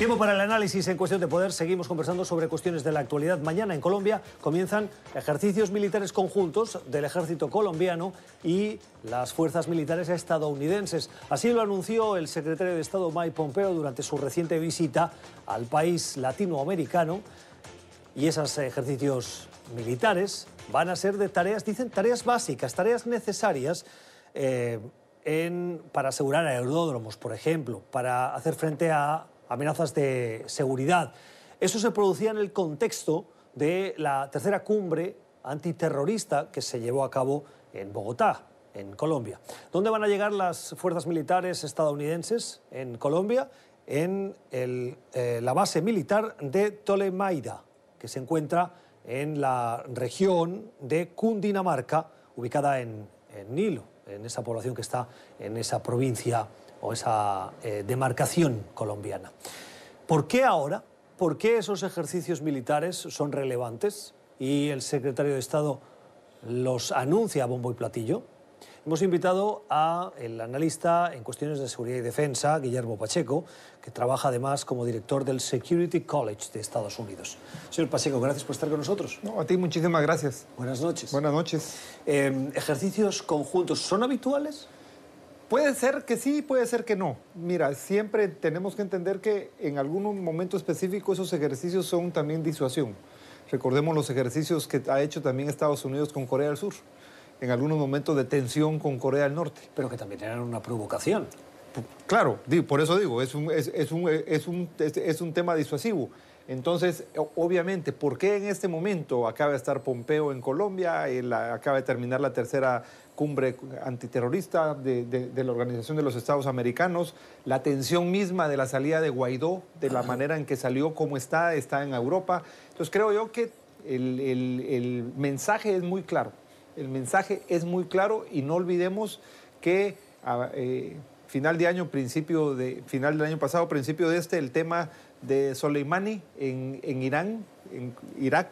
Tiempo para el análisis en cuestión de poder. Seguimos conversando sobre cuestiones de la actualidad. Mañana en Colombia comienzan ejercicios militares conjuntos del ejército colombiano y las fuerzas militares estadounidenses. Así lo anunció el secretario de Estado Mike Pompeo durante su reciente visita al país latinoamericano. Y esos ejercicios militares van a ser de tareas, dicen, tareas básicas, tareas necesarias. Eh, para asegurar aeródromos, por ejemplo, para hacer frente a amenazas de seguridad. Eso se producía en el contexto de la tercera cumbre antiterrorista que se llevó a cabo en Bogotá, en Colombia. ¿Dónde van a llegar las fuerzas militares estadounidenses en Colombia? En eh, la base militar de Tolemaida, que se encuentra en la región de Cundinamarca, ubicada en, en Nilo, en esa población que está en esa provincia o esa eh, demarcación colombiana. ¿Por qué ahora? ¿Por qué esos ejercicios militares son relevantes y el secretario de Estado los anuncia a bombo y platillo? Hemos invitado al analista en cuestiones de seguridad y defensa, Guillermo Pacheco, que trabaja además como director del Security College de Estados Unidos. Señor Pacheco, gracias por estar con nosotros. a ti muchísimas gracias. Buenas noches. Buenas noches. Em, ¿Ejercicios conjuntos son habituales? Puede ser que sí, puede ser que no. Mira, siempre tenemos que entender que en algún momento específico esos ejercicios son también disuasión. Recordemos los ejercicios que ha hecho también Estados Unidos con Corea del Sur, en algunos momentos de tensión con Corea del Norte. Pero que también eran una provocación. Claro, por eso digo, es un, es, un, es un, es un tema disuasivo. Entonces, obviamente, ¿por qué en este momento acaba de estar Pompeo en Colombia, acaba de terminar la tercera cumbre antiterrorista de, la Organización de los Estados Americanos, la tensión misma de la salida de Guaidó, de la manera en que salió, cómo está, está en Europa. Entonces creo yo que el, mensaje es muy claro, el mensaje es muy claro y no olvidemos que eh, final de año, principio de, final del año pasado, principio de este, el tema de Soleimani en, en Irán, en Irak,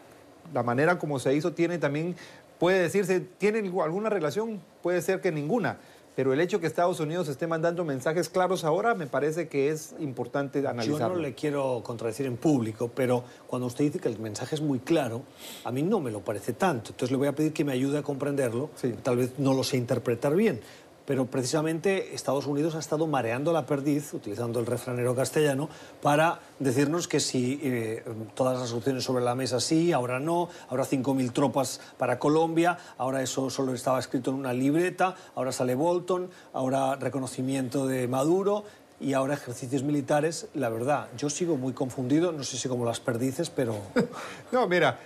la manera como se hizo tiene también Puede decirse, ¿tienen alguna relación? Puede ser que ninguna. Pero el hecho que Estados Unidos esté mandando mensajes claros ahora me parece que es importante analizarlo. Yo no le quiero contradecir en público, pero cuando usted dice que el mensaje es muy claro, a mí no me lo parece tanto. Entonces le voy a pedir que me ayude a comprenderlo. Tal vez no lo sé interpretar bien pero precisamente Estados Unidos ha estado mareando la perdiz, utilizando el refranero castellano, para decirnos que si eh, todas las opciones sobre la mesa sí, ahora no, ahora 5.000 tropas para Colombia, ahora eso solo estaba escrito en una libreta, ahora sale Bolton, ahora reconocimiento de Maduro y ahora ejercicios militares. La verdad, yo sigo muy confundido, no sé si como las perdices, pero... no, mira,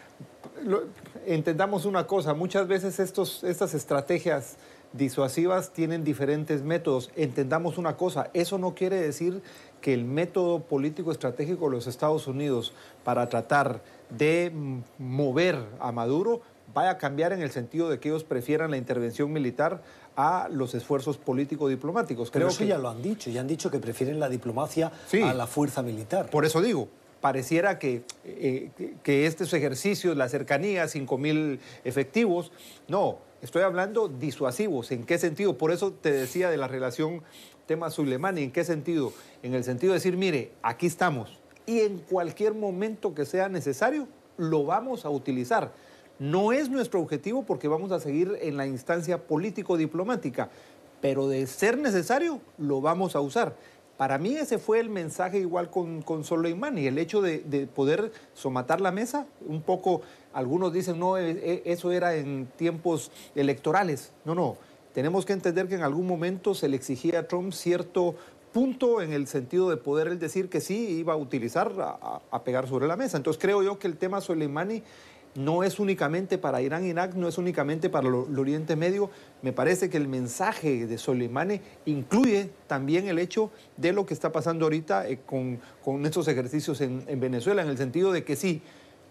entendamos una cosa, muchas veces estos, estas estrategias disuasivas tienen diferentes métodos. Entendamos una cosa, eso no quiere decir que el método político estratégico de los Estados Unidos para tratar de mover a Maduro vaya a cambiar en el sentido de que ellos prefieran la intervención militar a los esfuerzos político-diplomáticos. Creo que ya lo han dicho, ya han dicho que prefieren la diplomacia a la fuerza militar. Por eso digo, pareciera que, eh, que estos ejercicios, la cercanía, 5.000 efectivos, no, Estoy hablando disuasivos. ¿En qué sentido? Por eso te decía de la relación tema Suleimani. ¿En qué sentido? En el sentido de decir, mire, aquí estamos. Y en cualquier momento que sea necesario, lo vamos a utilizar. No es nuestro objetivo porque vamos a seguir en la instancia político-diplomática, pero de ser necesario, lo vamos a usar. Para mí ese fue el mensaje igual con, con Soleimani, el hecho de, de poder somatar la mesa, un poco algunos dicen, no, e, e, eso era en tiempos electorales. No, no. Tenemos que entender que en algún momento se le exigía a Trump cierto punto en el sentido de poder él decir que sí iba a utilizar a, pegar sobre la mesa. Entonces creo yo que el tema Soleimani no es únicamente para Irán, Irak, no es únicamente para el Oriente Medio. Me parece que el mensaje de Soleimani incluye también el hecho de lo que está pasando ahorita eh, con, estos ejercicios en, en Venezuela, en el sentido de que sí,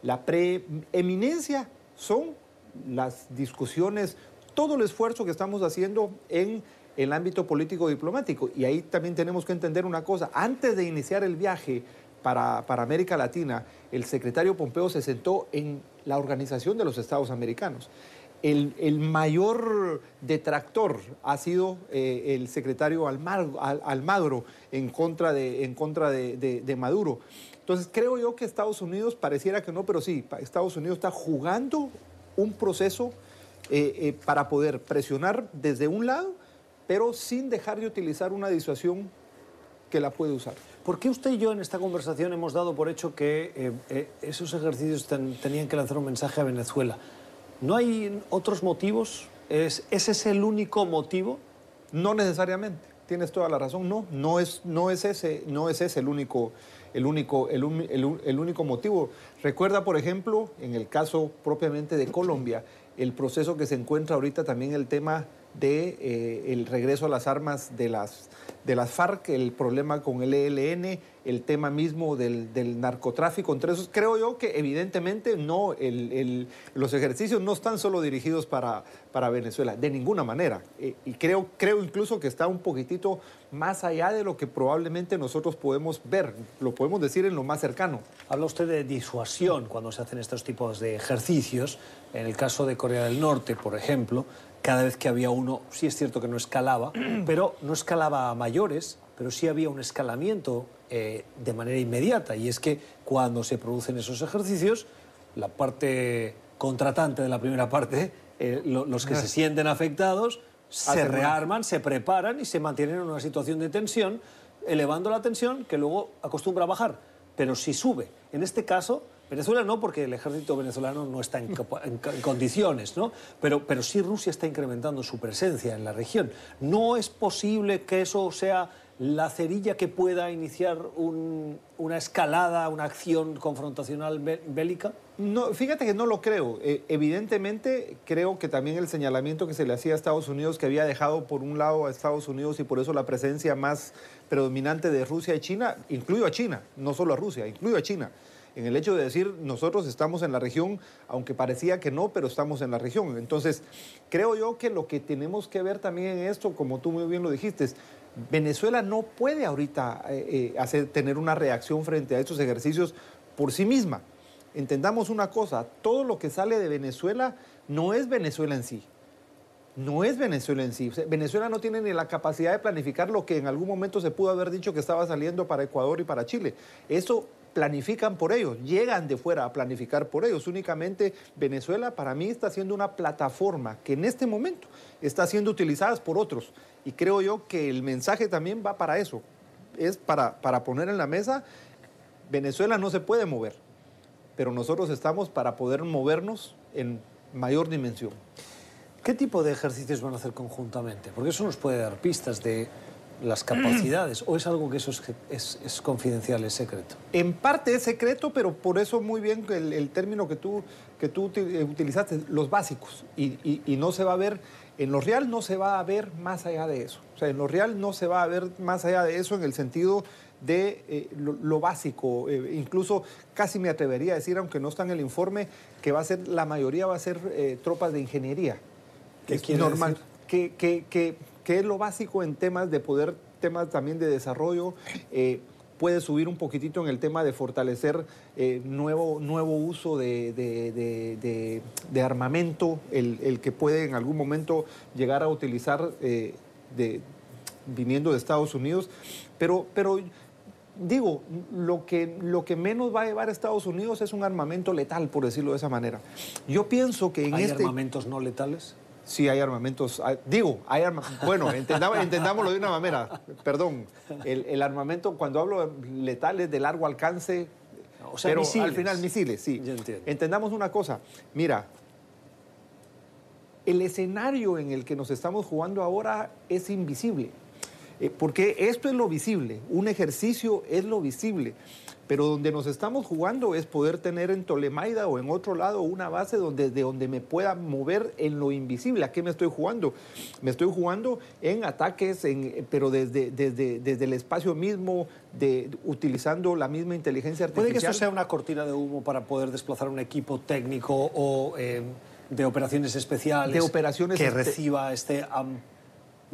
la preeminencia son las discusiones, todo el esfuerzo que estamos haciendo en el ámbito político diplomático. Y ahí también tenemos que entender una cosa. Antes de iniciar el viaje para, América Latina, el secretario Pompeo se sentó en la Organización de los Estados Americanos. el, mayor detractor ha sido eh, el secretario Almagro, en contra, de, en contra de, Maduro. Entonces creo yo que Estados Unidos, pareciera que no, pero sí, Estados Unidos está jugando un proceso eh, eh, para poder presionar desde un lado, pero sin dejar de utilizar una disuasión que la puede usar. ¿Por qué usted y yo en esta conversación hemos dado por hecho que esos ejercicios tenían que lanzar un mensaje a Venezuela? ¿No hay otros motivos? ¿Es, ¿Ese es el único motivo? No necesariamente, tienes toda la razón, no, no es, no es, ese, no es ese el único, el, único, el único motivo. Recuerda, por ejemplo, en el caso propiamente de Colombia, el proceso que se encuentra ahorita también el tema de eh, el regreso a las armas de las, de las FARC, el problema con el ELN, el tema mismo del, narcotráfico. Entre esos, creo yo que evidentemente no, los ejercicios no están solo dirigidos para, para Venezuela, de ninguna manera. Eh, y creo, creo incluso que está un poquitito más allá de lo que probablemente nosotros podemos ver, lo podemos decir en lo más cercano. Habla usted de disuasión cuando se hacen estos tipos de ejercicios. En el caso de Corea del Norte, por ejemplo, cada vez que había uno, sí es cierto que no escalaba, pero no escalaba a mayores, pero sí había un escalamiento eh, de manera inmediata. Y es que cuando se producen esos ejercicios, la parte contratante de la primera parte, eh, los que se sienten afectados, se rearman, se preparan y se mantienen en una situación de tensión, elevando la tensión que luego acostumbra a bajar. Pero si sube, en este caso, Venezuela no, porque el ejército venezolano no está en, condiciones, ¿no? Pero, pero sí Rusia está incrementando su presencia en la región. ¿No es posible que eso sea la cerilla que pueda iniciar una escalada, una acción confrontacional bélica? No, fíjate que no lo creo. Eh, evidentemente creo que también el señalamiento que se le hacía a Estados Unidos, que había dejado por un lado a Estados Unidos y por eso la presencia más predominante de Rusia y China, incluyo a China, no solo a Rusia, incluyo a China en el hecho de decir nosotros estamos en la región, aunque parecía que no, pero estamos en la región. Entonces, creo yo que lo que tenemos que ver también en esto, como tú muy bien lo dijiste, Venezuela no puede ahorita eh, eh, tener una reacción frente a estos ejercicios por sí misma. Entendamos una cosa, todo lo que sale de Venezuela no es Venezuela en sí. No es Venezuela en sí. Venezuela no tiene ni la capacidad de planificar lo que en algún momento se pudo haber dicho que estaba saliendo para Ecuador y para Chile. Eso planifican por ellos, llegan de fuera a planificar por ellos. Únicamente Venezuela para mí está siendo una plataforma que en este momento está siendo utilizada por otros. Y creo yo que el mensaje también va para eso. Es para, para poner en la mesa, Venezuela no se puede mover, pero nosotros estamos para poder movernos en mayor dimensión. ¿Qué tipo de ejercicios van a hacer conjuntamente? Porque eso nos puede dar pistas de las capacidades o es algo que eso es, confidencial, es secreto? En parte es secreto, pero por eso muy bien el, término que tú, que tú eh, utilizaste, los básicos, y, no se va a ver, en lo real no se va a ver más allá de eso. O sea, en lo real no se va a ver más allá de eso en el sentido de eh, lo, básico, eh, incluso casi me atrevería a decir, aunque no está en el informe, que va a ser, la mayoría va a ser tropas de ingeniería. ¿Qué es normal. Que, que, que es lo básico en temas de poder, temas también de desarrollo. Eh, puede subir un poquitito en el tema de fortalecer eh, nuevo, nuevo uso de, de, armamento, el, que puede en algún momento llegar a utilizar eh, viniendo de Estados Unidos. Pero, pero digo, lo que, lo que menos va a llevar a Estados Unidos es un armamento letal, por decirlo de esa manera. Yo pienso que en ¿Hay este... armamentos no letales? Sí, hay armamentos. Ah, digo, hay bueno, entendámoslo de una manera. Perdón, el, armamento, cuando hablo letales de largo alcance, o sea, pero al final misiles, sí. Entendamos una cosa. Mira, el escenario en el que nos estamos jugando ahora es invisible. Eh, porque esto es lo visible, un ejercicio es lo visible. Pero donde nos estamos jugando es poder tener en Tolemaida o en otro lado una base donde, de donde me pueda mover en lo invisible. ¿A qué me estoy jugando? Me estoy jugando en ataques, en, pero desde, desde, desde el espacio mismo, de, utilizando la misma inteligencia artificial. ¿Puede que eso sea una cortina de humo para poder desplazar un equipo técnico o eh, de operaciones especiales de operaciones que reciba este,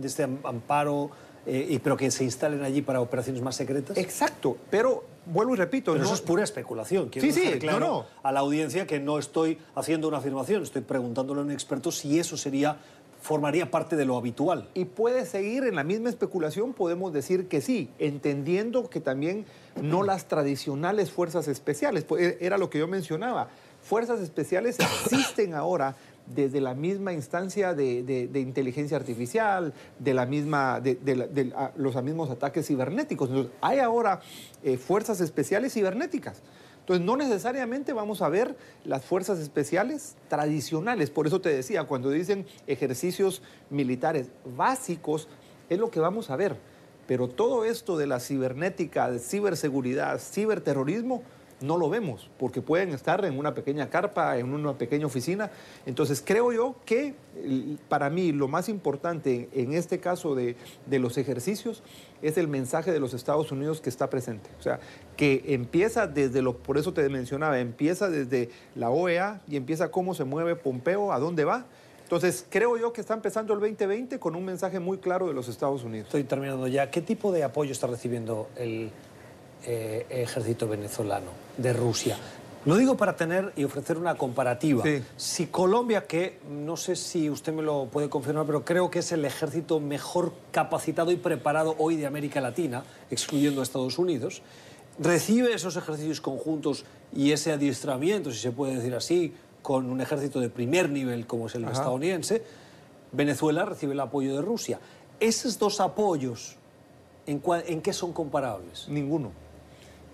este amparo eh, y, pero que se instalen allí para operaciones más secretas. Exacto, pero vuelvo y repito. Pero eso es pura especulación. Quiero sí, sí, claro no, no. a la audiencia que no estoy haciendo una afirmación, estoy preguntándole a un experto si eso sería formaría parte de lo habitual. Y puede seguir en la misma especulación, podemos decir que sí, entendiendo que también no las tradicionales fuerzas especiales, pues, era lo que yo mencionaba, fuerzas especiales existen ahora desde la misma instancia de, inteligencia artificial, de, la misma, de, los mismos ataques cibernéticos. Hay ahora eh, fuerzas especiales cibernéticas. Entonces, no necesariamente vamos a ver las fuerzas especiales tradicionales. Por eso te decía, cuando dicen ejercicios militares básicos, es lo que vamos a ver. Pero todo esto de la cibernética, de ciberseguridad, ciberterrorismo, no lo vemos, porque pueden estar en una pequeña carpa, en una pequeña oficina. Entonces creo yo que para mí lo más importante en este caso de, los ejercicios es el mensaje de los Estados Unidos que está presente. O sea, que empieza desde lo, por eso te mencionaba, empieza desde la OEA y empieza cómo se mueve Pompeo, a dónde va. Entonces, creo yo que está empezando el 2020 con un mensaje muy claro de los Estados Unidos. Estoy terminando ya. ¿Qué tipo de apoyo está recibiendo el eh, ejército venezolano de Rusia. Lo digo para tener y ofrecer una comparativa. Si Colombia, que no sé si usted me lo puede confirmar, pero creo que es el ejército mejor capacitado y preparado hoy de América Latina, excluyendo a Estados Unidos, recibe esos ejercicios conjuntos y ese adiestramiento, si se puede decir así, con un ejército de primer nivel como es el estadounidense, Venezuela recibe el apoyo de Rusia. Esos dos apoyos, ¿en qué son comparables? Ninguno.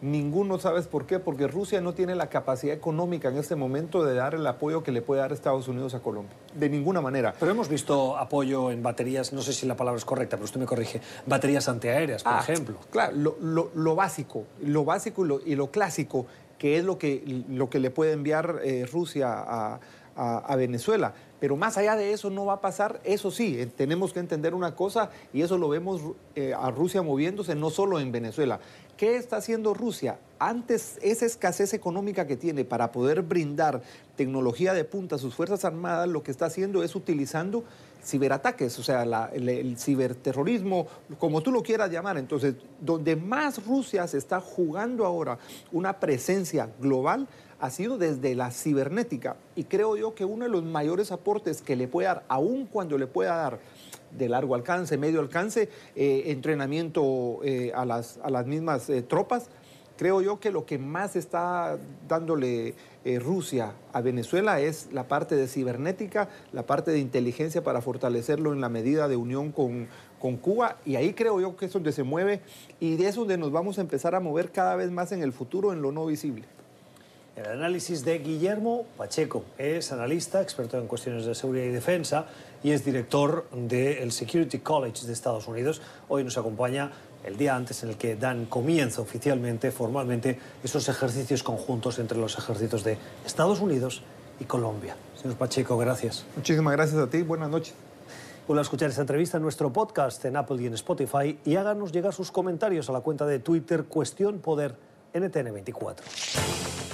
Ninguno sabes por qué, porque Rusia no tiene la capacidad económica en este momento de dar el apoyo que le puede dar Estados Unidos a Colombia. De ninguna manera. Pero hemos visto apoyo en baterías, no sé si la palabra es correcta, pero usted me corrige, baterías antiaéreas, por ah, ejemplo. Claro, lo, básico, lo básico y lo, clásico, que es lo que, lo que le puede enviar eh, Rusia a, Venezuela. Pero más allá de eso no va a pasar, eso sí, eh, tenemos que entender una cosa y eso lo vemos eh, a Rusia moviéndose no solo en Venezuela, ¿Qué está haciendo Rusia? Antes esa escasez económica que tiene para poder brindar tecnología de punta a sus Fuerzas Armadas, lo que está haciendo es utilizando ciberataques, o sea, el, ciberterrorismo, como tú lo quieras llamar. Entonces, donde más Rusia se está jugando ahora una presencia global ha sido desde la cibernética. Y creo yo que uno de los mayores aportes que le puede dar, aun cuando le pueda dar de largo alcance, medio alcance, eh, entrenamiento eh, a, las, a, las, mismas eh, tropas. Creo yo que lo que más está dándole Rusia a Venezuela es la parte de cibernética, la parte de inteligencia para fortalecerlo en la medida de unión con, con Cuba. Y ahí creo yo que es donde se mueve y de eso donde nos vamos a empezar a mover cada vez más en el futuro en lo no visible. El análisis de Guillermo Pacheco es analista, experto en cuestiones de seguridad y defensa y es director del Security College de Estados Unidos. Hoy nos acompaña el día antes en el que dan comienzo oficialmente, formalmente, esos ejercicios conjuntos entre los ejércitos de Estados Unidos y Colombia. Señor Pacheco, gracias. Muchísimas gracias a ti. Buenas noches. Pueden escuchar esta entrevista en nuestro podcast en Apple y en Spotify y háganos llegar sus comentarios a la cuenta de Twitter Cuestión Poder NTN24.